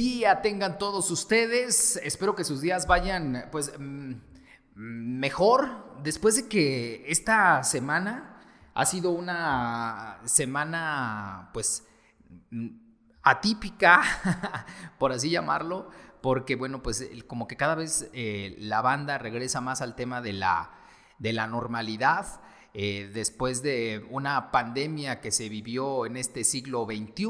día tengan todos ustedes. Espero que sus días vayan pues mm, mejor después de que esta semana ha sido una semana pues mm, atípica, por así llamarlo, porque bueno, pues como que cada vez eh, la banda regresa más al tema de la, de la normalidad. Eh, después de una pandemia que se vivió en este siglo XXI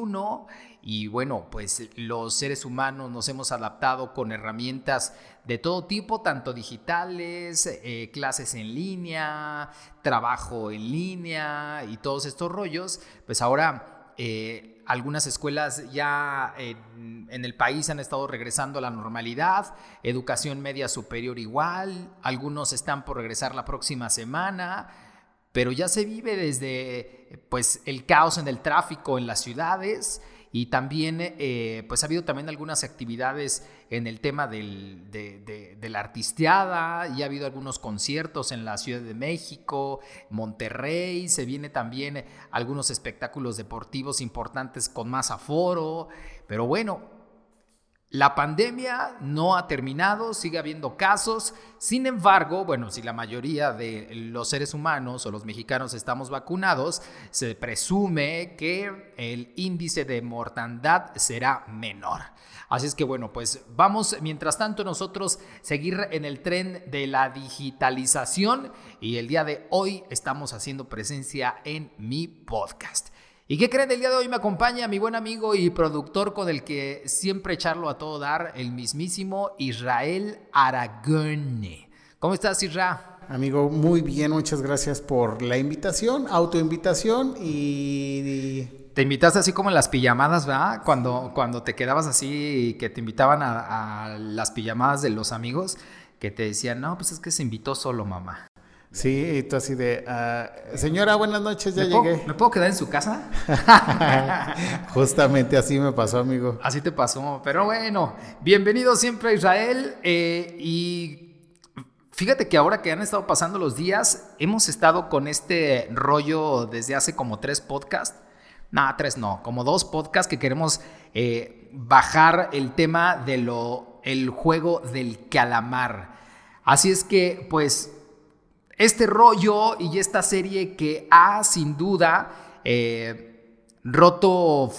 y bueno, pues los seres humanos nos hemos adaptado con herramientas de todo tipo, tanto digitales, eh, clases en línea, trabajo en línea y todos estos rollos, pues ahora eh, algunas escuelas ya en, en, el país han estado regresando a la normalidad, educación media superior igual, algunos están por regresar la próxima semana, pero ya se vive desde pues el caos en el tráfico en las ciudades y también eh, pues ha habido también algunas actividades en el tema del, de, la artisteada y ha habido algunos conciertos en la Ciudad de México, Monterrey, se viene también algunos espectáculos deportivos importantes con más aforo, pero bueno, la pandemia no ha terminado, sigue habiendo casos. Sin embargo, bueno, si la mayoría de los seres humanos o los mexicanos estamos vacunados, se presume que el índice de mortandad será menor. Así es que bueno, pues vamos mientras tanto nosotros seguir en el tren de la digitalización y el día de hoy estamos haciendo presencia en mi podcast. ¿Y qué creen? El día de hoy me acompaña mi buen amigo y productor con el que siempre echarlo a todo dar, el mismísimo Israel Aragone. ¿Cómo estás, Israel? Amigo, muy bien, muchas gracias por la invitación, autoinvitación y... Te invitaste así como en las pijamadas, ¿verdad? Cuando, cuando te quedabas así, que te invitaban a, a las pijamadas de los amigos, que te decían, no, pues es que se invitó solo mamá. Sí, y tú así de, uh, señora, buenas noches, ya llegué. ¿Me puedo quedar en su casa? Justamente así me pasó, amigo. Así te pasó, pero bueno, bienvenido siempre a Israel eh, y fíjate que ahora que han estado pasando los días, hemos estado con este rollo desde hace como tres podcasts. Nada, tres no, como dos podcasts que queremos eh, bajar el tema de lo, el juego del calamar. Así es que, pues, este rollo y esta serie que ha sin duda eh, roto,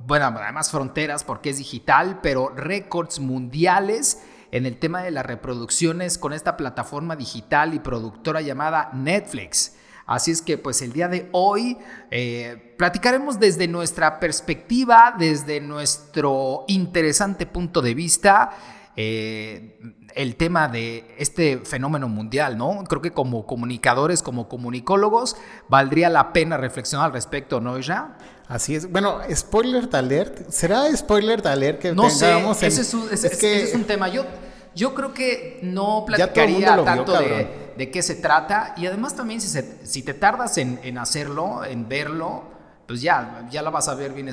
bueno, además fronteras porque es digital, pero récords mundiales en el tema de las reproducciones con esta plataforma digital y productora llamada Netflix. Así es que pues el día de hoy eh, platicaremos desde nuestra perspectiva, desde nuestro interesante punto de vista, eh, el tema de este fenómeno mundial, ¿no? Creo que como comunicadores, como comunicólogos, valdría la pena reflexionar al respecto, ¿no, ya? Así es. Bueno, spoiler alert. ¿Será spoiler alert que no tengamos sé, ese, es un, ese, es un tema. Yo, yo creo que no platicaría tanto de, de, qué se trata. Y además también si, si te tardas en, en, hacerlo, en verlo, pues ya, ya la vas a ver bien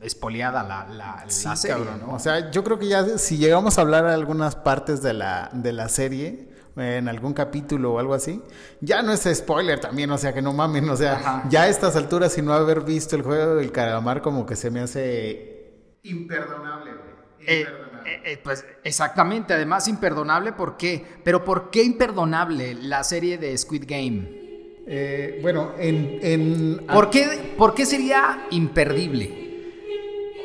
espoliada la, la, serie, ¿no? O sea, yo creo que ya si llegamos a hablar de algunas partes de la, de la serie, en algún capítulo o algo así, ya no es spoiler también, o sea, que no mamen, o sea, ya a estas alturas, sin no haber visto el juego del calamar, como que se me hace imperdonable, güey. Eh, eh, eh, pues exactamente, además imperdonable, ¿por qué? Pero ¿por qué imperdonable la serie de Squid Game? bueno, en... en ¿Por, qué, ¿Por qué sería imperdible?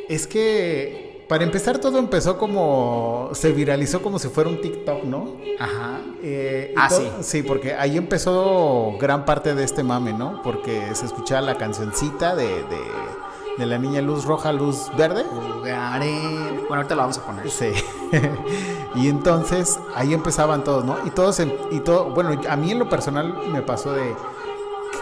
Es que para empezar todo empezó como se viralizó como si fuera un TikTok, ¿no? Ajá. Eh, ah, sí. Sí, porque ahí empezó gran parte de este mame, ¿no? Porque se escuchaba la cancioncita de, de, de la niña luz roja, luz verde. Bueno, ahorita la vamos a poner. Sí. y entonces ahí empezaban todos, ¿no? Y todos, y todo, bueno, a mí en lo personal me pasó de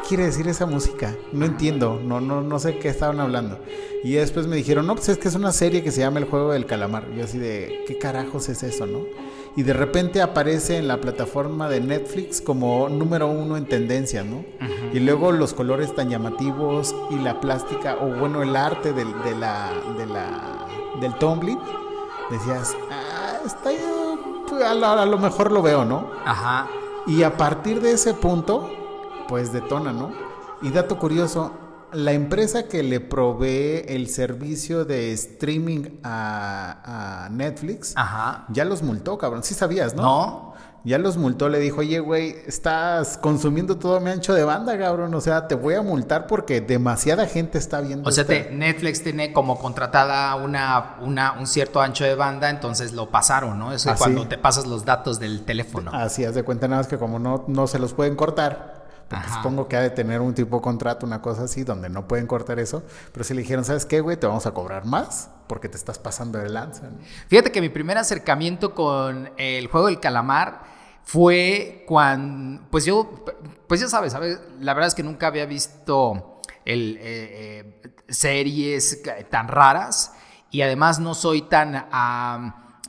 quiere decir esa música? No entiendo, no, no, no sé qué estaban hablando. Y después me dijeron, no, pues es que es una serie que se llama El Juego del Calamar. Y yo así de, ¿qué carajos es eso, no? Y de repente aparece en la plataforma de Netflix como número uno en tendencia, ¿no? Y luego los colores tan llamativos y la plástica, o bueno, el arte del, de la, de la, del tumbling, decías, ah, está a lo mejor lo veo, ¿no? Ajá. Y a partir de ese punto, pues detona, ¿no? Y dato curioso, la empresa que le provee el servicio de streaming a, a Netflix Ajá. ya los multó, cabrón. Sí sabías, ¿no? ¿No? Ya los multó, le dijo, oye, güey, estás consumiendo todo mi ancho de banda, cabrón. O sea, te voy a multar porque demasiada gente está viendo. O sea, te- Netflix tiene como contratada una, una, un cierto ancho de banda, entonces lo pasaron, ¿no? Eso Ah, es cuando sí. te pasas los datos del teléfono. Así, haz de cuenta nada más que como no, no se los pueden cortar, porque Ajá. supongo que ha de tener un tipo de contrato, una cosa así, donde no pueden cortar eso. Pero si le dijeron, ¿sabes qué, güey? Te vamos a cobrar más porque te estás pasando de lanza. ¿no? Fíjate que mi primer acercamiento con el juego del calamar fue cuando, pues yo, pues ya sabes, ¿sabes? la verdad es que nunca había visto el, eh, eh, series tan raras y además no soy tan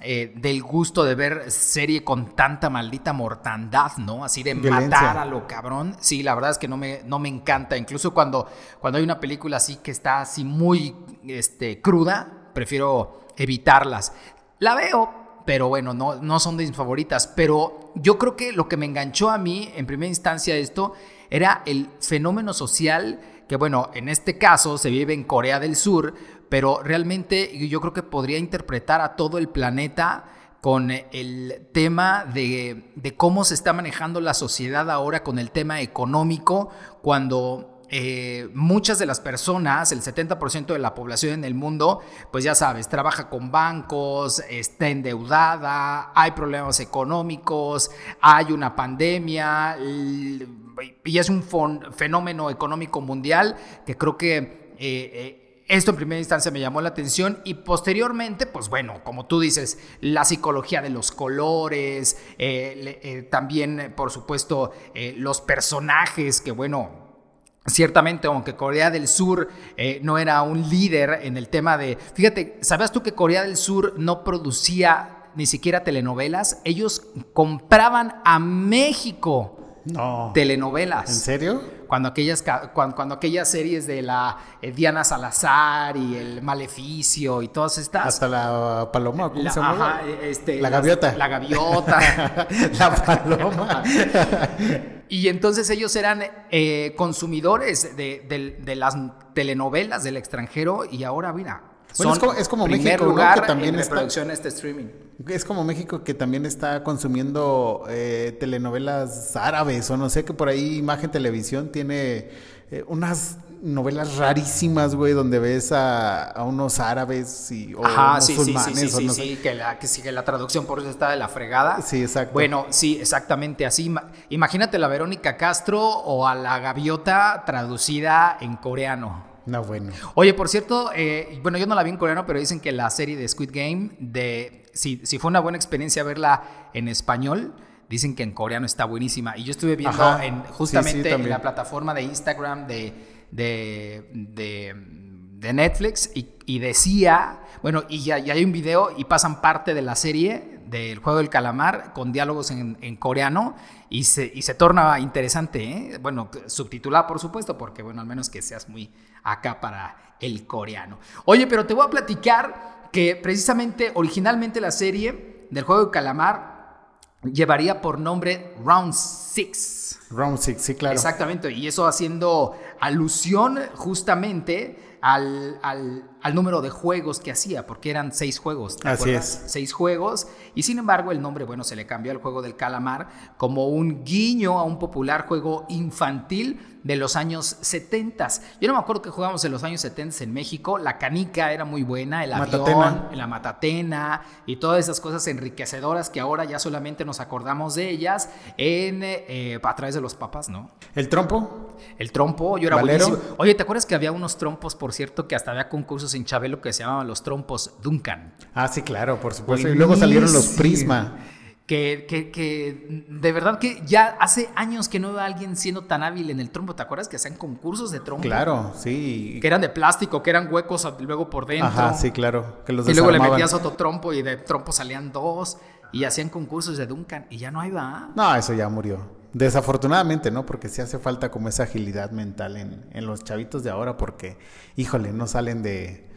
eh, del gusto de ver serie con tanta maldita mortandad, ¿no? Así de Violencia. matar a lo cabrón. Sí, la verdad es que no me, no me encanta. Incluso cuando, cuando hay una película así que está así muy este, cruda, prefiero evitarlas. La veo, pero bueno, no, no son de mis favoritas. Pero yo creo que lo que me enganchó a mí en primera instancia esto era el fenómeno social que bueno, en este caso se vive en Corea del Sur, pero realmente yo creo que podría interpretar a todo el planeta con el tema de, de cómo se está manejando la sociedad ahora con el tema económico, cuando eh, muchas de las personas, el 70% de la población en el mundo, pues ya sabes, trabaja con bancos, está endeudada, hay problemas económicos, hay una pandemia, y es un fenómeno económico mundial que creo que eh, eh, esto en primera instancia me llamó la atención y posteriormente, pues bueno, como tú dices, la psicología de los colores, eh, eh, también, eh, por supuesto, los personajes que, bueno, Ciertamente, aunque Corea del Sur no era un líder en el tema de... Fíjate, ¿sabías tú que Corea del Sur no producía ni siquiera telenovelas? Ellos compraban a México No. telenovelas. ¿En serio? Cuando aquellas, cuando, cuando aquellas series de la eh, Diana Salazar y el Maleficio y todas estas. Hasta la paloma, ¿cómo La- se llama? ajá, este, la gaviota. La gaviota. la paloma. y entonces ellos eran eh, consumidores de, de- de las telenovelas del extranjero y ahora, mira, Bueno, es como- es como México, ¿no? Que también en está- este streaming. Es como México que también está consumiendo eh, telenovelas árabes o no sé que por ahí Imagen Televisión tiene eh, unas novelas rarísimas, güey, donde ves a, a unos árabes y, o Ajá, sí, sí, sí, musulmanes sí, o sí, no sí, sé. que la, que sí, que la traducción por eso está de la fregada. Sí, exacto. Bueno, sí, exactamente así. Ima- Imagínate la Verónica Castro o a la gaviota traducida en coreano. No, bueno. Oye, por cierto, eh, bueno, yo no la vi en coreano, pero dicen que la serie de Squid Game, de, si, si fue una buena experiencia verla en español, dicen que en coreano está buenísima. Y yo estuve viendo Ajá, en, sí, sí, justamente en la plataforma de Instagram de, de, de, de Netflix y, y decía, bueno, y ya, ya hay un video y pasan parte de la serie del juego del calamar con diálogos en, en coreano y se, y se torna interesante, ¿eh? bueno, subtitulada por supuesto, porque bueno, al menos que seas muy acá para el coreano. Oye, pero te voy a platicar que precisamente originalmente la serie del juego del calamar llevaría por nombre Round 6. Round Six, sí, claro. Exactamente, y eso haciendo alusión justamente al, al- al número de juegos que hacía, porque eran seis juegos. ¿te Así acuerdas? es. Seis juegos, y sin embargo el nombre, bueno, se le cambió al juego del calamar como un guiño a un popular juego infantil de los años 70. Yo no me acuerdo que jugábamos en los años 70 en México, la canica era muy buena, el avión, Matatena. la matatena y todas esas cosas enriquecedoras que ahora ya solamente nos acordamos de ellas en, eh, a través de los papás, ¿no? ¿El trompo? El trompo, yo era Valero. buenísimo. Oye, ¿te acuerdas que había unos trompos, por cierto, que hasta había concursos en Chabelo que se llamaban los trompos Duncan? Ah, sí, claro, por supuesto. Y luego salieron los. Prisma. Que, que, que de verdad que ya hace años que no veo a alguien siendo tan hábil en el trompo. ¿Te acuerdas que hacían concursos de trompo? Claro, sí. Que eran de plástico, que eran huecos luego por dentro. Ajá, sí, claro. Que los Y luego le metías otro trompo y de trompo salían dos. Y hacían concursos de Duncan. Y ya no hay, va. No, eso ya murió. Desafortunadamente, ¿no? Porque sí hace falta como esa agilidad mental en, en los chavitos de ahora porque, híjole, no salen de,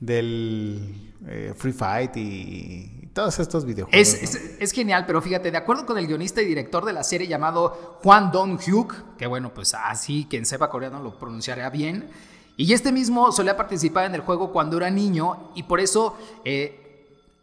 del eh, Free Fight y, todos estos videojuegos. Es, genial, pero fíjate, de acuerdo con el guionista y director de la serie llamado Juan Dong-hyuk, que bueno, pues así quien sepa coreano lo pronunciará bien, y este mismo solía participar en el juego cuando era niño y por eso eh,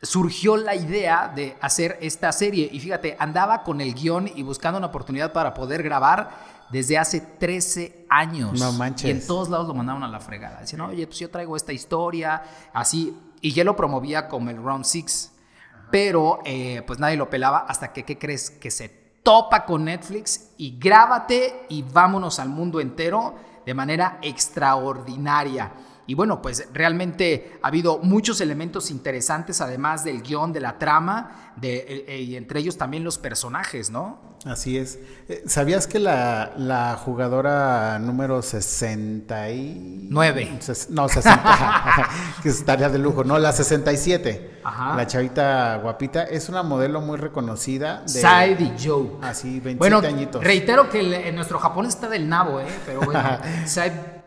surgió la idea de hacer esta serie. Y fíjate, andaba con el guion y buscando una oportunidad para poder grabar desde hace 13 años. No manches. Y en todos lados lo mandaban a la fregada. Decían, oye, pues yo traigo esta historia, así. Y ya lo promovía como el Round Six. Pero eh, pues nadie lo pelaba hasta que, ¿qué crees? Que se topa con Netflix y grábate y vámonos al mundo entero de manera extraordinaria. Y bueno, pues realmente ha habido muchos elementos interesantes, además del guion, de la trama, de, eh, eh, y entre ellos también los personajes, ¿no? Así es. Eh, ¿Sabías que la, jugadora número 69? No, 60. que estaría de lujo. No, la 67. Ajá. La chavita guapita. Es una modelo muy reconocida. De, Saidi Joe. Así, 27 bueno, añitos. Reitero que en nuestro Japón está del nabo, ¿eh? Pero bueno,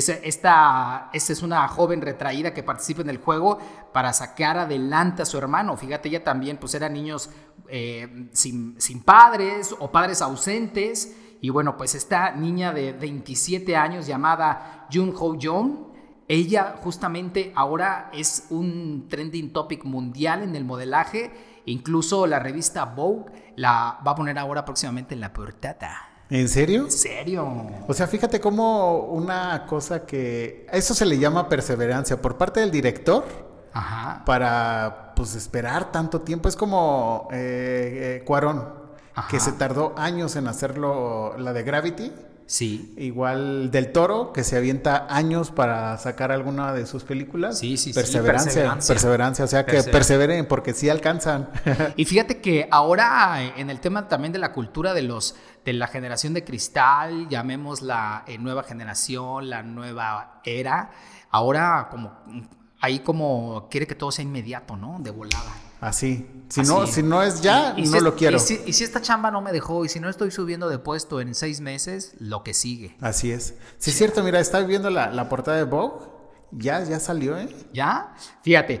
Saibiok esta, es una joven retraída que participa en el juego para sacar adelante a su hermano. Fíjate, ella también pues eran niños eh, sin, padres o padres ausentes. Y bueno, pues esta niña de 27 años llamada Jun Ho Jong, ella justamente ahora es un trending topic mundial en el modelaje. Incluso la revista Vogue la va a poner ahora próximamente en la portada. ¿En serio? ¿En serio? O sea, fíjate cómo una cosa que... Eso se le llama perseverancia por parte del director. Ajá. Para, pues, esperar tanto tiempo. Es como eh, eh Cuarón, que se tardó años en hacerlo, la de Gravity. Sí. Igual del Toro, que se avienta años para sacar alguna de sus películas. Sí, sí, perseverancia, sí. Perseverancia. Perseverancia. O sea, que perseveren porque sí alcanzan. y fíjate que ahora en el tema también de la cultura de los de la generación de cristal, llamemos la eh, nueva generación, la nueva era, ahora como ahí como quiere que todo sea inmediato, ¿no? De volada. Así. Si, No, si no es ya, no lo quiero. Y si, esta chamba no me dejó y si no estoy subiendo de puesto en seis meses, lo que sigue. Así es. Sí, es cierto, mira, estás viendo la, portada de Vogue. Ya, ya salió, ¿eh? ¿Ya? Fíjate,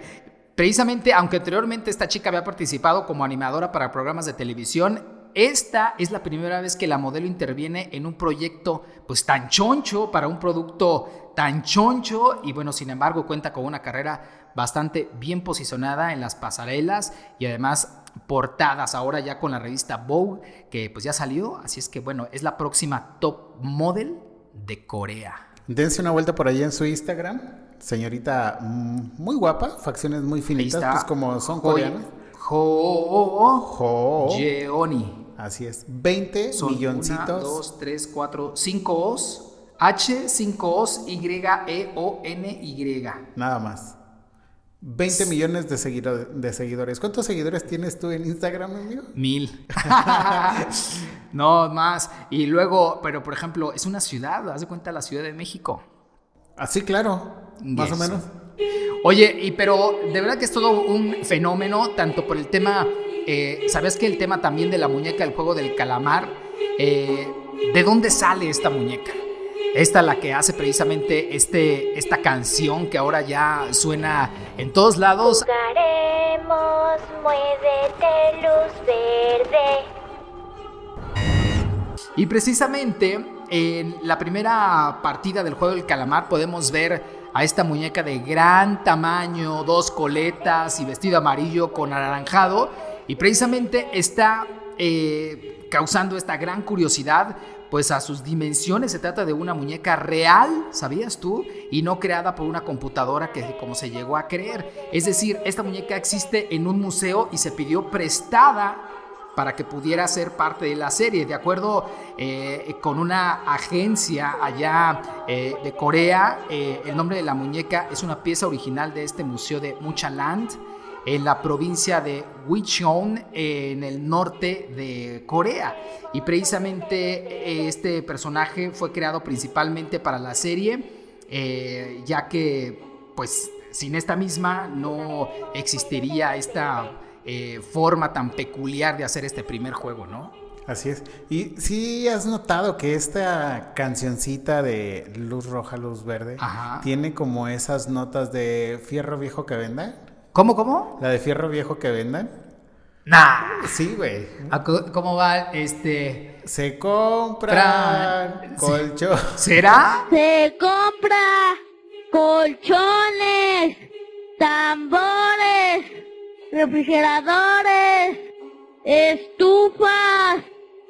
precisamente, aunque anteriormente esta chica había participado como animadora para programas de televisión, esta es la primera vez que la modelo interviene en un proyecto pues tan choncho para un producto tan choncho y bueno, sin embargo cuenta con una carrera bastante bien posicionada en las pasarelas y además portadas ahora ya con la revista Vogue que pues ya salió, así es que bueno, es la próxima top model de Corea. Dense una vuelta por ahí en su Instagram, señorita mm, muy guapa, facciones muy finitas, pues como son coreanas. Jo, Jeoni. Así es, 20 milloncitos. 1, 2, 3, 4, 5 O's. H, 5 O's, Y, E, O, N, Y. Nada más. 20 millones de, de seguidores. ¿Cuántos seguidores tienes tú en Instagram, amigo? Mil. no, más. Y luego, pero por ejemplo, es una ciudad, haz de cuenta la Ciudad de México. Así, claro. Más o menos. Oye, y pero de verdad que es todo un fenómeno, tanto por el tema, eh, ¿sabes que el tema también de la muñeca, el juego del calamar, eh, ¿de dónde sale esta muñeca? Esta la que hace precisamente este, esta canción que ahora ya suena en todos lados. Jugaremos, muévete, luz verde. Y precisamente en la primera partida del juego del calamar podemos ver a esta muñeca de gran tamaño, dos coletas y vestido amarillo con anaranjado. Y precisamente está eh, causando esta gran curiosidad, pues a sus dimensiones se trata de una muñeca real, ¿sabías tú? Y no creada por una computadora que como se llegó a creer. Es decir, esta muñeca existe en un museo y se pidió prestada para que pudiera ser parte de la serie. De acuerdo eh, con una agencia allá eh, de Corea, eh, el nombre de la muñeca es una pieza original de este museo de Muchaland en la provincia de Wicheon, en el norte de Corea. Y precisamente este personaje fue creado principalmente para la serie, ya que pues sin esta misma no existiría esta eh, forma tan peculiar de hacer este primer juego, ¿no? Así es. Y sí has notado que esta cancioncita de luz roja, luz verde Ajá. tiene como esas notas de fierro viejo que vendan. ¿Cómo, cómo? La de fierro viejo que vendan. Nah. Sí, güey. ¿A co- ¿Cómo va este? Se compran colchón. ¿Será? Se compra colchones, tambores, refrigeradores, estufas,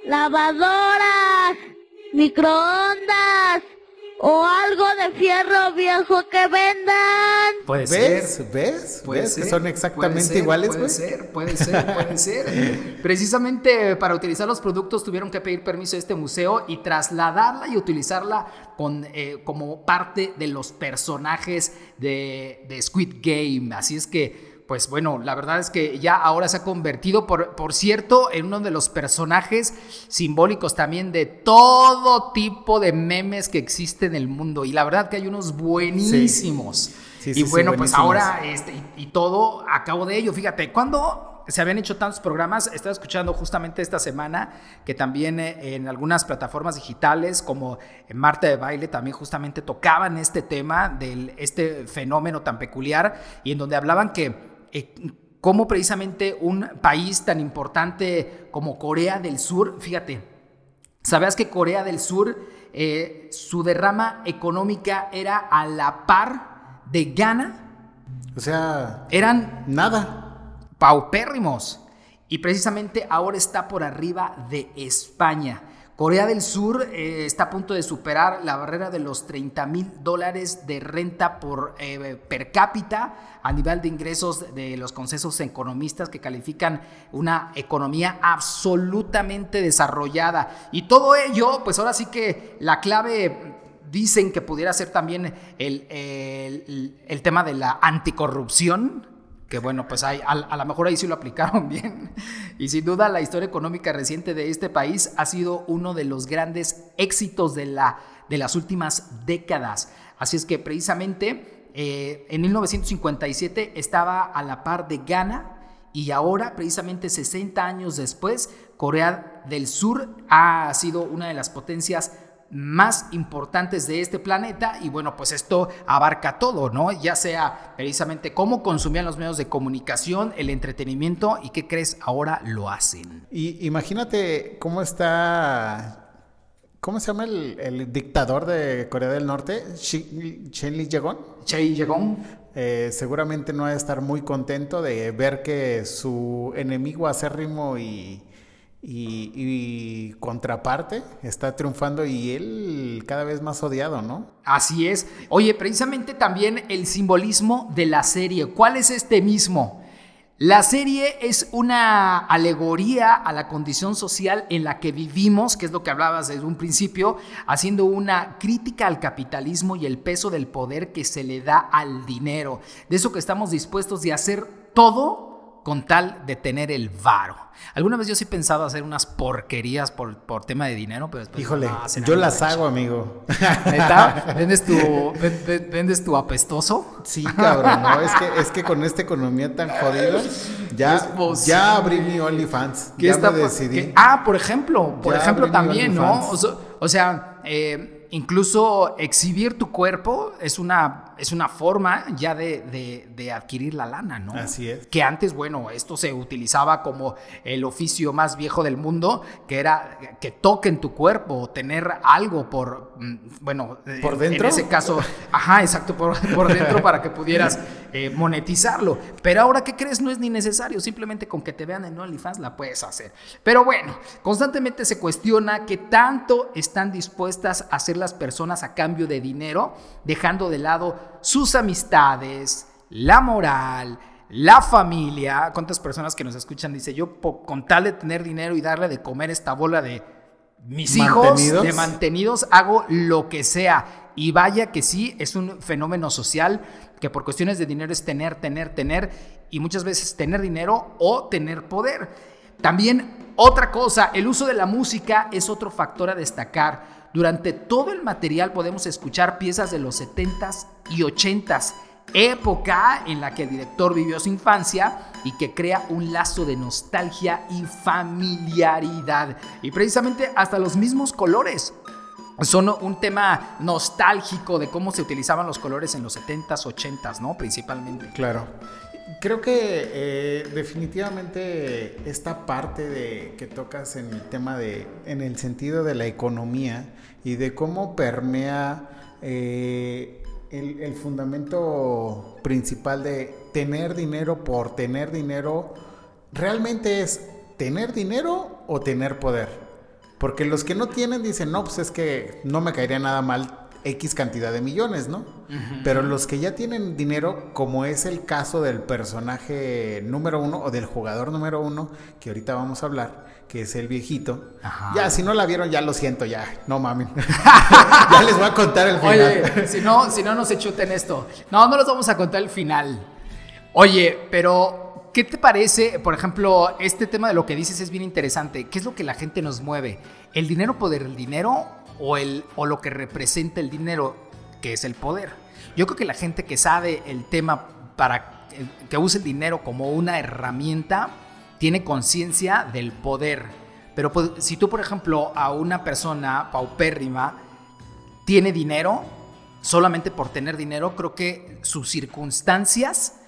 lavadoras, microondas o algo de fierro viejo que vendan. Puede ¿Ves? ser. ¿Ves? Puede ¿Ves que son exactamente puede ser, iguales, Puede ser, puede ser, puede ser. Precisamente para utilizar los productos tuvieron que pedir permiso a este museo y trasladarla y utilizarla con, eh, como parte de los personajes de, de Squid Game. Así es que, pues bueno, la verdad es que ya ahora se ha convertido, por, por cierto, en uno de los personajes simbólicos también de todo tipo de memes que existen en el mundo. Y la verdad que hay unos buenísimos. Sí, y sí, sí, bueno, pues ahora este, y, y todo a cabo de ello. Fíjate, cuando se habían hecho tantos programas, estaba escuchando justamente esta semana que también eh, en algunas plataformas digitales como en Marta de Baile también justamente tocaban este tema de este fenómeno tan peculiar y en donde hablaban que eh, cómo precisamente un país tan importante como Corea del Sur, fíjate, ¿Sabías que Corea del Sur, eh, su derrama económica era a la par de Ghana? O sea, Eran nada. paupérrimos. Y precisamente ahora está por arriba de España. Corea del Sur eh, está a punto de superar la barrera de los 30 mil dólares de renta por eh, per cápita a nivel de ingresos de los consensos economistas que califican una economía absolutamente desarrollada. Y todo ello, pues ahora sí que la clave dicen que pudiera ser también el, el- el tema de la anticorrupción, que bueno, pues hay, a, a lo mejor ahí sí lo aplicaron bien. Y sin duda la historia económica reciente de este país ha sido uno de los grandes éxitos de, la, de las últimas décadas. Así es que precisamente eh, en 1957 estaba a la par de Ghana y ahora, precisamente 60 años después, Corea del Sur ha sido una de las potencias más importantes de este planeta y bueno, pues esto abarca todo, ¿no? Ya sea precisamente cómo consumían los medios de comunicación, el entretenimiento y qué crees, ahora lo hacen. Y imagínate cómo está. ¿Cómo se llama el, el dictador de Corea del Norte? Chen Li Jae-gong. Chey Yegong, Eh, seguramente no va a estar muy contento de ver que su enemigo acérrimo y, y, contraparte está triunfando y él cada vez más odiado, ¿no? Así es. Oye, precisamente también el simbolismo de la serie. ¿Cuál es este mismo? La serie es una alegoría a la condición social en la que vivimos, que es lo que hablabas desde un principio, haciendo una crítica al capitalismo y el peso del poder que se le da al dinero. De eso que estamos dispuestos de hacer todo con tal de tener el varo. Alguna vez yo sí he pensado hacer unas porquerías por, por tema de dinero, pero después... Híjole, no, yo las hago, amigo. ¿Neta? ¿Vendes tu, ven- ven- vendes tu apestoso? Sí, cabrón, no, es que, es que con esta economía tan jodida, ya, ya abrí mi OnlyFans, ¿Qué ya está me decidí. ah, por ejemplo, por Ya ejemplo también, ¿no? OnlyFans. O sea, o sea, eh, incluso exhibir tu cuerpo es una, es una forma ya de, de- de adquirir la lana, ¿no? Así es. Que antes, bueno, esto se utilizaba como el oficio más viejo del mundo, que era que toquen tu cuerpo, tener algo por, mm, bueno, eh, ¿Por en- dentro? En ese caso, ajá, exacto, por, por dentro para que pudieras eh, monetizarlo. Pero ahora, ¿qué crees? No es ni necesario, simplemente con que te vean en OnlyFans la puedes hacer. Pero bueno, constantemente se cuestiona qué tanto están dispuestas a hacer las personas a cambio de dinero, dejando de lado sus amistades, la moral, la familia. ¿Cuántas personas que nos escuchan dice yo con tal de tener dinero y darle de comer esta bola de mis hijos de mantenidos hago lo que sea y vaya que sí es un fenómeno social que por cuestiones de dinero es tener, tener, tener y muchas veces tener dinero o tener poder. También otra cosa, el uso de la música es otro factor a destacar. Durante todo el material podemos escuchar piezas de los 70s y 80s época en la que el director vivió su infancia y que crea un lazo de nostalgia y familiaridad. Y precisamente hasta los mismos colores son un tema nostálgico de cómo se utilizaban los colores en los 70s, 80s, ¿no? Principalmente. Claro. Creo que eh, definitivamente esta parte de que tocas en el tema de, en el sentido de la economía y de cómo permea eh, el, el fundamento principal de tener dinero por tener dinero, realmente es tener dinero o tener poder. Porque los que no tienen dicen, no, pues es que no me caería nada mal X cantidad de millones, ¿no? Pero los que ya tienen dinero, como es el caso del personaje número uno o del jugador número uno, que ahorita vamos a hablar, que es el viejito. Ya, si no la vieron, ya lo siento, ya, no mamen. ya les voy a contar el final. Oye, si no, si no, no se chuten esto. No, no les vamos a contar el final. Oye, pero ¿qué te parece? Por ejemplo, este tema de lo que dices es bien interesante. ¿Qué es lo que la gente nos mueve? ¿El dinero poder el dinero o, el, o lo que representa el dinero, que es el poder? Yo creo que la gente que sabe el tema para que use el dinero como una herramienta tiene conciencia del poder. Pero pues, si tú, por ejemplo, a una persona paupérrima tiene dinero, solamente por tener dinero, creo que sus circunstancias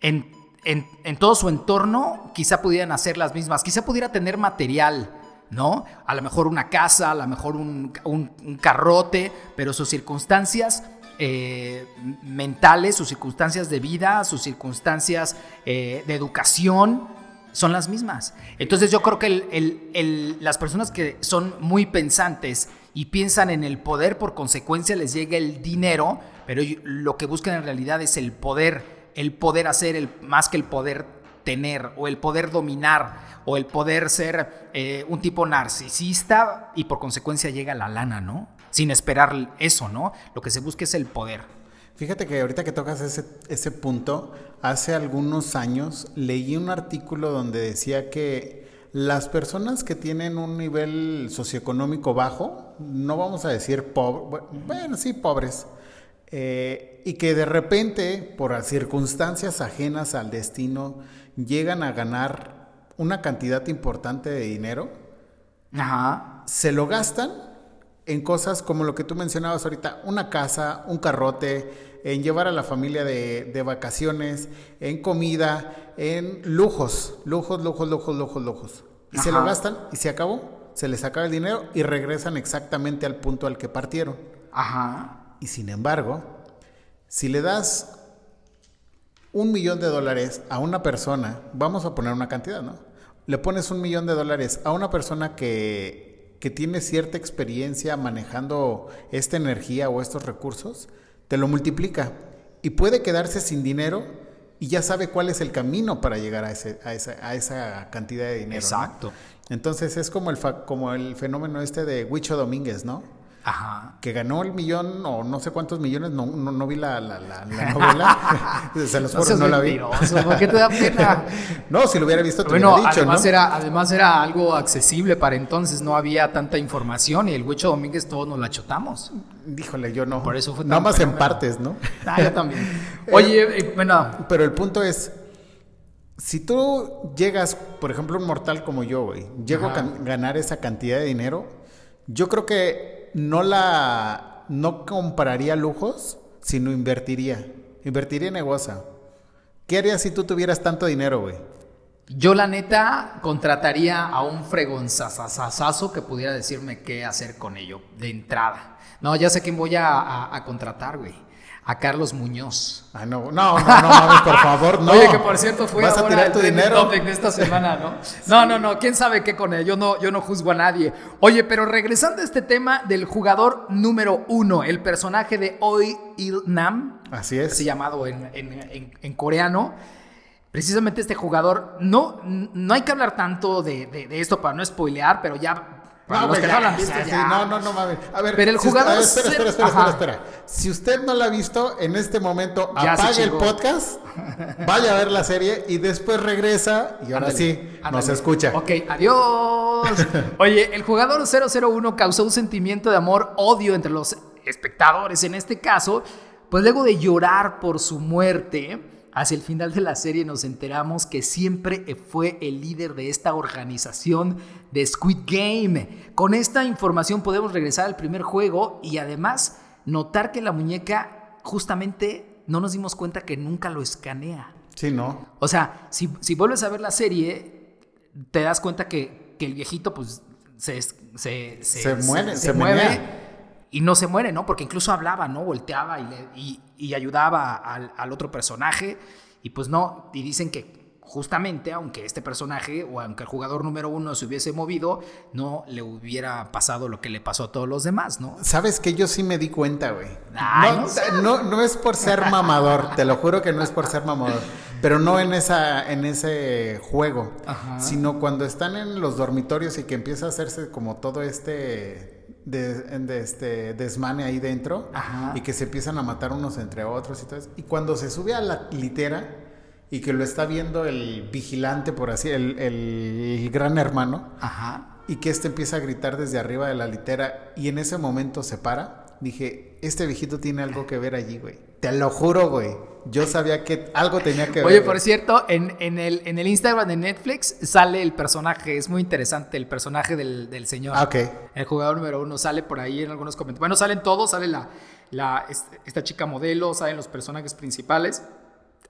en, en, todo su entorno quizá pudieran hacer las mismas, quizá pudiera tener material, ¿no? A lo mejor una casa, a lo mejor un, un, un carrote, pero sus circunstancias eh, mentales, sus circunstancias de vida, sus circunstancias eh, de educación son las mismas. Entonces yo creo que el, el, el, las personas que son muy pensantes y piensan en el poder, por consecuencia les llega el dinero, pero lo que buscan en realidad es el poder, el poder hacer el, más que el poder tener o el poder dominar o el poder ser eh, un tipo narcisista y por consecuencia llega la lana, ¿no? Sin esperar eso, ¿no? Lo que se busca es el poder. Fíjate que ahorita que tocas ese, ese punto, hace algunos años leí un artículo donde decía que las personas que tienen un nivel socioeconómico bajo, no vamos a decir pobres, bueno, sí, pobres, eh, y que de repente, por circunstancias ajenas al destino, llegan a ganar una cantidad importante de dinero, Ajá. se lo gastan en cosas como lo que tú mencionabas ahorita, una casa, un carrote, en llevar a la familia de, de vacaciones, en comida, en lujos, lujos, lujos, lujos, lujos, lujos. Y Ajá. se lo gastan y se acabó, se les acaba el dinero y regresan exactamente al punto al que partieron. Ajá. Y sin embargo, si le das un millón de dólares a una persona, vamos a poner una cantidad, ¿no? Le pones un millón de dólares a una persona que, que tiene cierta experiencia manejando esta energía o estos recursos, te lo multiplica y puede quedarse sin dinero y ya sabe cuál es el camino para llegar a, ese, a, esa, a esa, cantidad de dinero. Exacto. ¿no? Entonces es como el, como el fenómeno este de Huicho Domínguez, ¿no? Ajá. Que ganó el millón o no sé cuántos millones, no, no, no vi la, la, la, la novela. Se los juro, no, no la vi. ¿Por qué te da pena? no, si lo hubiera visto, te bueno, hubiera dicho, además ¿no? Era, además era algo accesible para entonces, no había tanta información y el Huicho Domínguez todos nos la chotamos. Híjole, yo no. Por eso fue Nada más en partes, ¿no? Ah, yo también. Oye, eh, bueno. Pero el punto es, si tú llegas, por ejemplo, un mortal como yo, güey, llego Ajá. a ganar esa cantidad de dinero, yo creo que no la no compraría lujos, sino invertiría. Invertiría en negocio. ¿Qué harías si tú tuvieras tanto dinero, güey? Yo la neta contrataría a un fregonzazazazo que pudiera decirme qué hacer con ello de entrada. No, ya sé quién voy a, a, a contratar, güey. A Carlos Muñoz. Ah, no, no, no, no mames, por favor, no. Oye, que por cierto fue ¿Vas a tirar tu dinero de esta semana, ¿no? No, no, no, quién sabe qué con él. Yo no, yo no juzgo a nadie. Oye, pero regresando a este tema del jugador número uno, el personaje de Oi Il Nam. Así es. Así llamado en, en, en, en coreano. Precisamente este jugador, no, no hay que hablar tanto de, de, de esto para no spoilear, pero ya no, los que ya, no sí. No, no, no mames. A ver, pero el si jugador. Usted, a ver, espera, espera, espera, espera, espera, Si usted no la ha visto, en este momento ya apague el podcast, vaya a ver la serie y después regresa y ahora Ándale, sí ándale. nos escucha. Ok, adiós. Oye, el jugador 001 causó un sentimiento de amor-odio entre los espectadores en este caso Pues luego de llorar por su muerte, hacia el final de la serie nos enteramos que siempre fue el líder de esta organización de Squid Game. Con esta información podemos regresar al primer juego y además notar que la muñeca justamente no nos dimos cuenta que nunca lo escanea. Sí, ¿no? O sea, si, si vuelves a ver la serie, te das cuenta que, que el viejito pues se, se, Se muere, se mueve menea. y no se muere, ¿no? Porque incluso hablaba, ¿no? Volteaba y, le- y- y ayudaba al, al otro personaje y pues no, y dicen que justamente aunque este personaje o aunque el jugador número uno se hubiese movido, no le hubiera pasado lo que le pasó a todos los demás, ¿no? ¿Sabes que Yo sí me di cuenta, güey. No, no no, no es por ser mamador, te lo juro que no es por ser mamador. Pero no en, esa, en ese juego, Ajá. sino cuando están en los dormitorios y que empieza a hacerse como todo este, de, de este desmane ahí dentro Ajá. y que se empiezan a matar unos entre otros y todo eso. Y cuando se sube a la litera y que lo está viendo el vigilante, por así, el, el gran hermano, Ajá. y que este empieza a gritar desde arriba de la litera y en ese momento se para, dije, este viejito tiene algo que ver allí, güey. Te lo juro, güey. Yo sabía que algo tenía que ver. Oye, por cierto, en, en el, en el Instagram de Netflix sale el personaje, es muy interesante, el personaje del, del señor. Ah, ok. El jugador número uno sale por ahí en algunos comentarios. Bueno, salen todos, sale la, la, es- esta chica modelo, salen los personajes principales.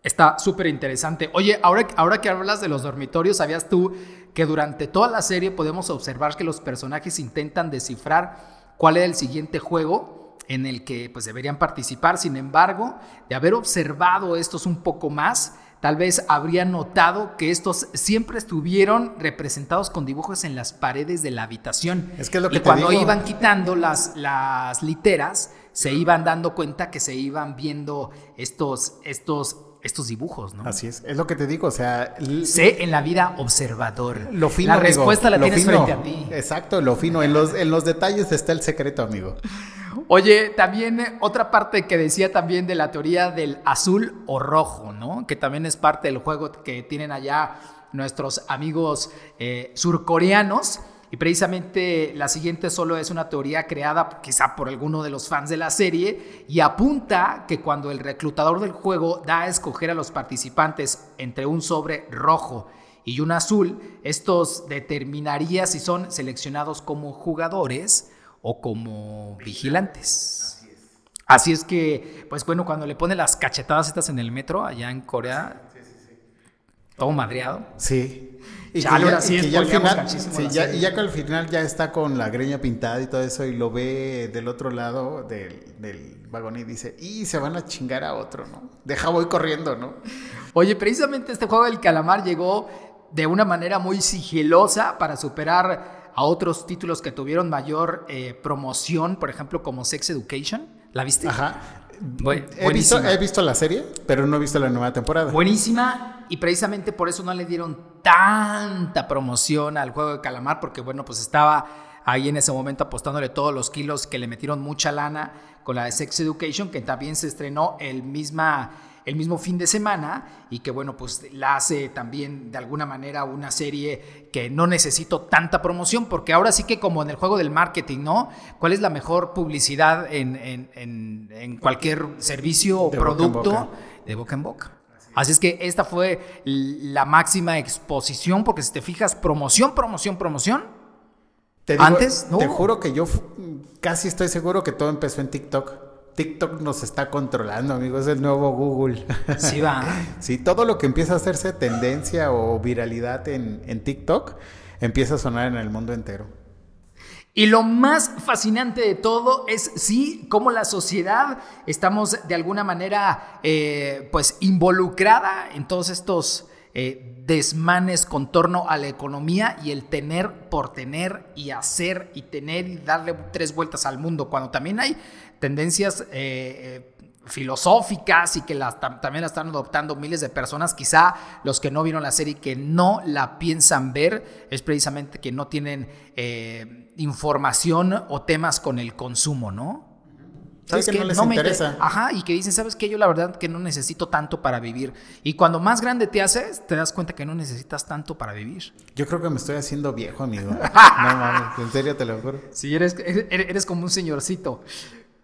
Está súper interesante. Oye, ahora, ahora que hablas de los dormitorios, ¿sabías tú que durante toda la serie podemos observar que los personajes intentan descifrar cuál es el siguiente juego en el que pues deberían participar? Sin embargo, de haber observado estos un poco más, tal vez habría notado que estos siempre estuvieron representados con dibujos en las paredes de la habitación. Es que es lo que y te cuando digo. iban quitando las, las literas, se iban dando cuenta que se iban viendo estos, estos, estos dibujos, ¿no? Así es, es lo que te digo, o sea, Sé en la vida observador. lo fino. La amigo, respuesta la tienes fino. frente a ti. Exacto, lo fino. En los, en los detalles está el secreto, amigo. Oye, también eh, otra parte que decía también de la teoría del azul o rojo, ¿no? Que también es parte del juego que tienen allá nuestros amigos eh, surcoreanos. Y precisamente la siguiente solo es una teoría creada quizá por alguno de los fans de la serie y apunta que cuando el reclutador del juego da a escoger a los participantes entre un sobre rojo y un azul, estos determinaría si son seleccionados como jugadores o como vigilantes. Así es que, pues bueno, cuando le ponen las cachetadas estas en el metro allá en Corea, todo madreado. Sí. Y Chale, ahora sí ya al final, sí, ya, y ya que al final ya está con la greña pintada y todo eso y lo ve del otro lado del, del vagón y dice, y se van a chingar a otro, ¿no? Deja voy corriendo, ¿no? Oye, precisamente este juego del calamar llegó de una manera muy sigilosa para superar a otros títulos que tuvieron mayor eh, promoción, por ejemplo, como Sex Education. ¿La viste? Ajá. Bu- He visto, he visto la serie, pero no he visto la nueva temporada. Buenísima y precisamente por eso no le dieron tanta promoción al juego de calamar porque bueno pues estaba ahí en ese momento apostándole todos los kilos que le metieron mucha lana con la de Sex Education que también se estrenó el misma el mismo fin de semana y que bueno pues la hace también de alguna manera una serie que no necesito tanta promoción porque ahora sí que como en el juego del marketing no cuál es la mejor publicidad en, en- en- en cualquier servicio o De producto boca. de boca en boca. Así es que esta fue la máxima exposición, porque si te fijas, promoción, promoción, promoción. Te digo, Antes, no. Te juro que yo casi estoy seguro que todo empezó en TikTok. TikTok nos está controlando, amigos, es el nuevo Google. Sí va. Sí, todo lo que empieza a hacerse tendencia o viralidad en, en TikTok empieza a sonar en el mundo entero. Y lo más fascinante de todo es sí, cómo la sociedad estamos de alguna manera eh, pues involucrada en todos estos eh, desmanes con torno a la economía y el tener por tener y hacer y tener y darle tres vueltas al mundo, cuando también hay tendencias eh, eh, filosóficas y que las, tam- también la están adoptando miles de personas. Quizá los que no vieron la serie y que no la piensan ver es precisamente que no tienen eh, información o temas con el consumo, ¿no? Sí, que no les interesa. inter- Ajá, y que dicen, ¿sabes qué? Yo la verdad que no necesito tanto para vivir. Y cuando más grande te haces, te das cuenta que no necesitas tanto para vivir. Yo creo que me estoy haciendo viejo, amigo. No mames, en serio te lo juro. Si eres, eres, eres como un señorcito.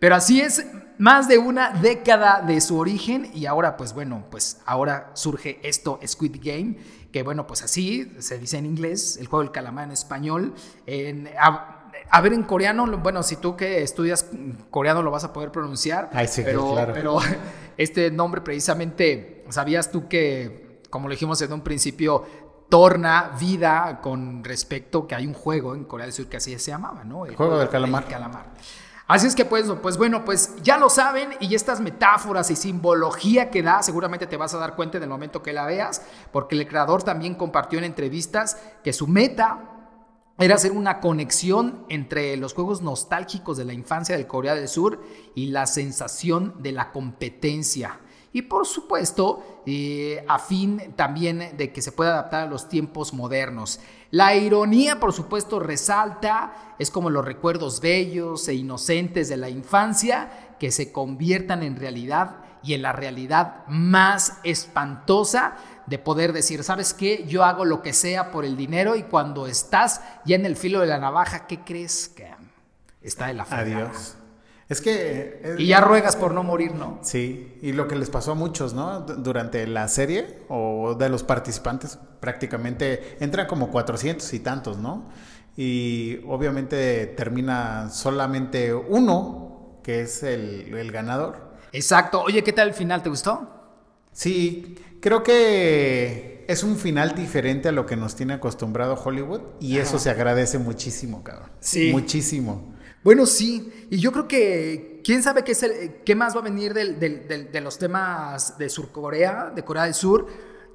Pero así es, más de una década de su origen y ahora pues bueno, pues ahora surge esto Squid Game, que bueno, pues así se dice en inglés, el juego del calamar en español, en... A, ver, en coreano, bueno, si tú que estudias coreano lo vas a poder pronunciar. Ay, sí, pero, claro. pero este nombre precisamente, ¿sabías tú que, como lo dijimos en un principio, torna vida con respecto que hay un juego en Corea del Sur que así se llamaba, ¿no? El juego del calamar. calamar. Así es que pues, pues bueno, pues ya lo saben y estas metáforas y simbología que da seguramente te vas a dar cuenta en el momento que la veas, porque el creador también compartió en entrevistas que su meta era hacer una conexión entre los juegos nostálgicos de la infancia del Corea del Sur y la sensación de la competencia. Y por supuesto, eh, a fin también de que se pueda adaptar a los tiempos modernos. La ironía, por supuesto, resalta, es como los recuerdos bellos e inocentes de la infancia que se conviertan en realidad y en la realidad más espantosa de poder decir, ¿sabes qué? Yo hago lo que sea por el dinero y cuando estás ya en el filo de la navaja, ¿qué crees que está de la fregada? Adiós. Es que... y ya ruegas por no morir, ¿no? Sí, y lo que les pasó a muchos, ¿no? Durante la serie o de los participantes, prácticamente entran como 400 y tantos, ¿no? Y obviamente termina solamente uno, que es el, el ganador. Exacto. Oye, ¿qué tal el final? ¿Te gustó? Sí, creo que es un final diferente a lo que nos tiene acostumbrado Hollywood y eso se agradece muchísimo, cabrón. Sí. Muchísimo. Bueno, sí, y yo creo que quién sabe qué, es el, qué más va a venir de los temas de Surcorea, de Corea del Sur,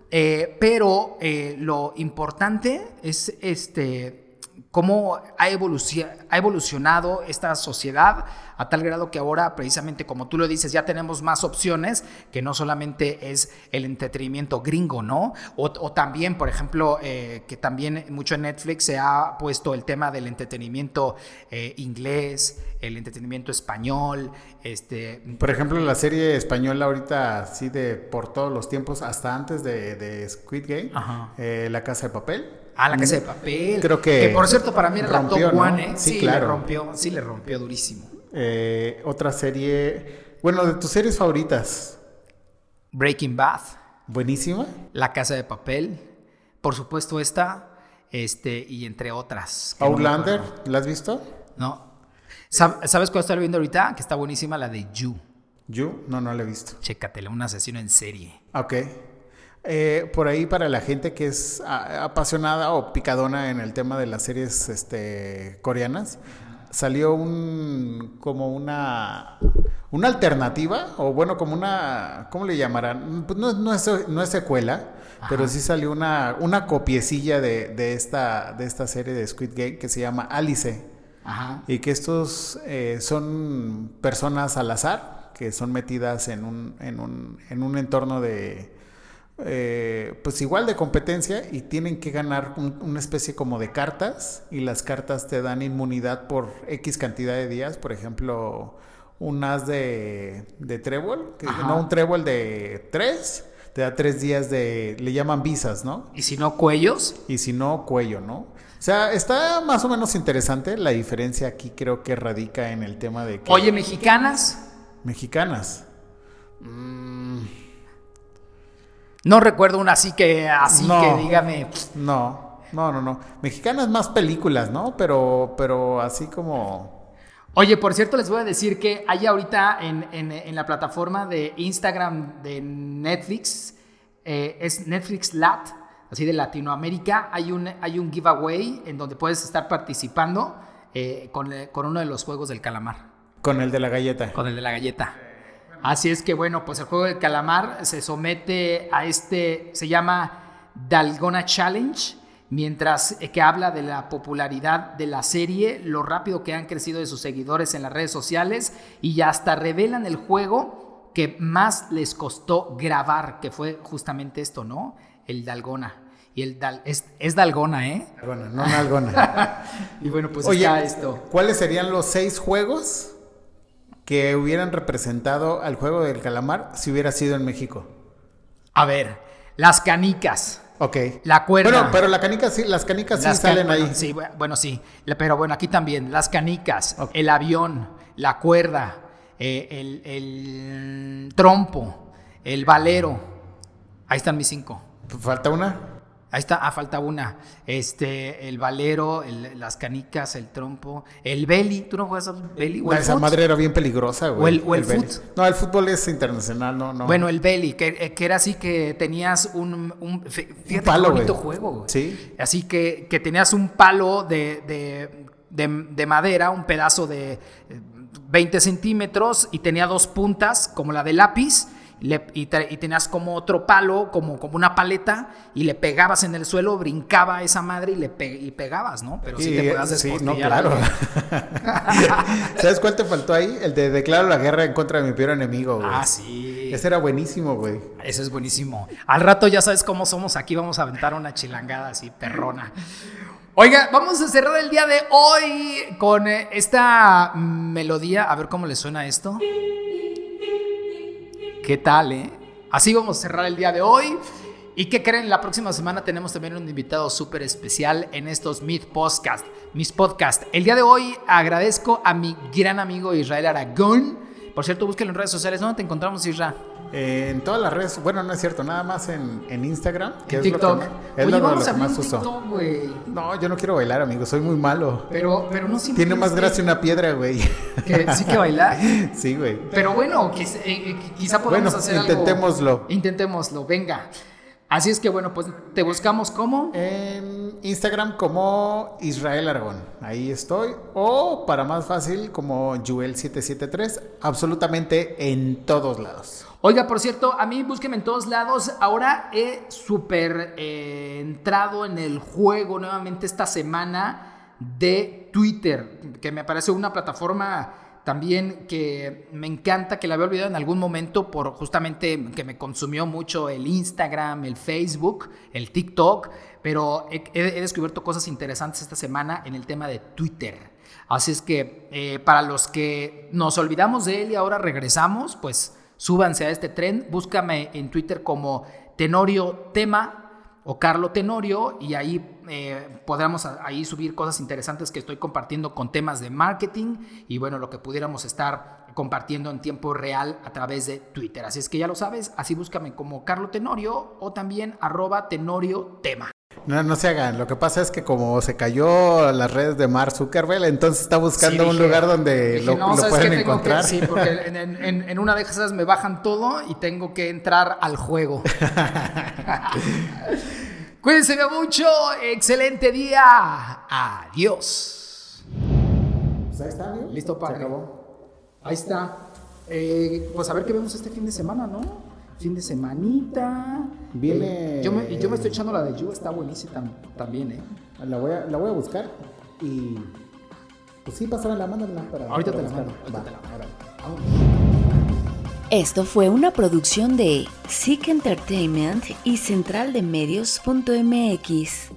eh, pero eh, lo importante es este cómo ha, ha, evolucionado esta sociedad a tal grado que ahora, precisamente como tú lo dices, ya tenemos más opciones que no solamente es el entretenimiento gringo, ¿no? O, o también, por ejemplo, eh, que también mucho en Netflix se ha puesto el tema del entretenimiento eh, inglés, el entretenimiento español, este... Por ejemplo, la serie española ahorita, así de por todos los tiempos, hasta antes de, de Squid Game, eh, La Casa de Papel, Ah, la casa de papel. Creo que. Que por cierto, para mí era rompió, la top ¿no? one, ¿eh? Sí, Sí, claro. le rompió, sí, le rompió durísimo. Eh, otra serie. Bueno, de tus series favoritas. Breaking Bad, Buenísima. La casa de papel, por supuesto esta, este, y entre otras. no Outlander, acuerdo. ¿la has visto? No. Sab- ¿Sabes cuál estoy viendo ahorita? Que está buenísima, la de You. You, no, no la he visto. Chécatela, una sesión en serie. Ok. Eh, por ahí para la gente que es apasionada o picadona en el tema de las series este, coreanas, salió un como una una alternativa o bueno como una ¿cómo le llamarán? Pues no, no es, no es secuela, pero sí salió una una copiecilla de, de esta de esta serie de Squid Game que se llama Alice Ajá. y que estos eh, son personas al azar que son metidas en un, en un, en un entorno de, eh, pues igual de competencia y tienen que ganar un- una especie como de cartas y las cartas te dan inmunidad por X cantidad de días, por ejemplo, un as de, de trébol, que, no un trébol de tres, te da tres días de, le llaman visas, ¿no? Y si no, cuellos. Y si no, cuello, ¿no? O sea, está más o menos interesante. La diferencia aquí creo que radica en el tema de que Oye, mexicanas. mexicanas. No recuerdo una así que, así No. que dígame. No, no, no, no. Mexicanas más películas, ¿no? Pero, pero así como. Oye, por cierto, les voy a decir que hay ahorita en, en- en la plataforma de Instagram de Netflix, eh, es Netflix Lat, así de Latinoamérica, hay un, hay un giveaway en donde puedes estar participando eh, con, eh, con uno de los juegos del calamar, Con el de la galleta. con el de la galleta. Así es que bueno, pues el juego del calamar se somete a este, se llama Dalgona Challenge, mientras que habla de la popularidad de la serie, lo rápido que han crecido de sus seguidores en las redes sociales y hasta revelan el juego que más les costó grabar, que fue justamente esto, ¿no? El Dalgona. Y el Dal, es, es Dalgona, ¿eh? Bueno, no nalgona. Y bueno, pues Oye, está esto. ¿cuáles serían los seis juegos que hubieran representado al juego del calamar si hubiera sido en México? A ver, las canicas. Ok. La cuerda. Bueno, pero la canica sí, las canicas sí salen bueno, ahí. Sí, bu- bueno, sí. Pero bueno, aquí también. Las canicas, el avión, la cuerda, eh, el, el trompo, el valero. Ahí están mis cinco. ¿Falta una? Ahí está, ah, falta una. Este, el valero, el- las canicas, el trompo, el belly. ¿Tú no juegas al belly? ¿O el esa foot? madre era bien peligrosa, güey. O el- o el belly. foot. No, el fútbol es internacional, no, no. Bueno, el belly, que, eh, que era así que tenías un, un fí- fíjate palo, qué bonito güey. juego, güey. Sí. Así que, que tenías un palo de, de- de- de madera, un pedazo de eh, 20 centímetros y tenía dos puntas como la de lápiz le- y, te- y tenías como otro palo, como, como una paleta y le pegabas en el suelo, brincaba esa madre y le pe- y pegabas, ¿no? Pero sí te podías sí, no, despostillar claro. ¿Sabes cuál te faltó ahí? El de declaro la guerra en contra de mi peor enemigo, güey. Ah, sí. Ese era buenísimo, güey. Eso es buenísimo. Al rato ya sabes cómo somos aquí, vamos a aventar una chilangada así, perrona. Oiga, vamos a cerrar el día de hoy con eh, esta melodía. A ver cómo le suena esto. ¿Qué tal, eh? Así vamos a cerrar el día de hoy. ¿Y qué creen? La próxima semana tenemos también un invitado súper especial en estos Meet Podcast, mis podcast. El día de hoy agradezco a mi gran amigo Israel Aragón. Por cierto, búsquenlo en redes sociales. ¿Dónde te encontramos, Israel? Eh, en todas las redes, bueno, no es cierto, nada más en, en Instagram, que En es TikTok. lo que, es Oye, lo, vamos lo a que abrir más uso. TikTok, güey. No, yo no quiero bailar, amigo, soy muy malo. Pero, pero no siempre. Tiene más gracia una piedra, güey. Que, sí que bailar. sí, güey. Pero bueno, eh, eh, quizá podamos Bueno, hacer algo. intentémoslo. Intentémoslo, venga. Así es que bueno, pues te buscamos como. En Instagram como Israel Aragón, ahí estoy. O para más fácil como Juel773, absolutamente en todos lados. Oiga, por cierto, a mí búsqueme en todos lados. Ahora he súper eh, entrado en el juego nuevamente esta semana de Twitter, que me parece una plataforma también que me encanta, que la había olvidado en algún momento por justamente que me consumió mucho el Instagram, el Facebook, el TikTok, pero he, descubierto cosas interesantes esta semana en el tema de Twitter. Así es que eh, para los que nos olvidamos de él y ahora regresamos, pues súbanse a este tren, búscame en Twitter como Tenorio Tema o Carlo Tenorio y ahí eh, podremos ahí subir cosas interesantes que estoy compartiendo con temas de marketing y bueno, lo que pudiéramos estar compartiendo en tiempo real a través de Twitter. Así es que ya lo sabes, así búscame como Carlo Tenorio o también arroba Tenorio Tema. No, no se hagan. Lo que pasa es que como se cayó las redes de Mark Zuckerberg, entonces está buscando Sí, un lugar donde dije, lo, no, lo ¿sabes pueden que- encontrar. sí, porque en, en- en- en una de esas me bajan todo y tengo que entrar al juego. Cuídense mucho, excelente día. Adiós. Pues ahí está, amigo. Listo, padre. Ahí está. Eh, pues a ver qué vemos este fin de semana, ¿no? Fin de semanita. Viene- Eh, yo, me, y yo me estoy echando la de You, está buenísima tam- también, ¿eh? La voy a, la voy a buscar y pues sí, pásame la mándala para Ahorita para te la mando, ahorita Va, te la mando. Esto fue una producción de Sick Entertainment y centraldemedios.mx.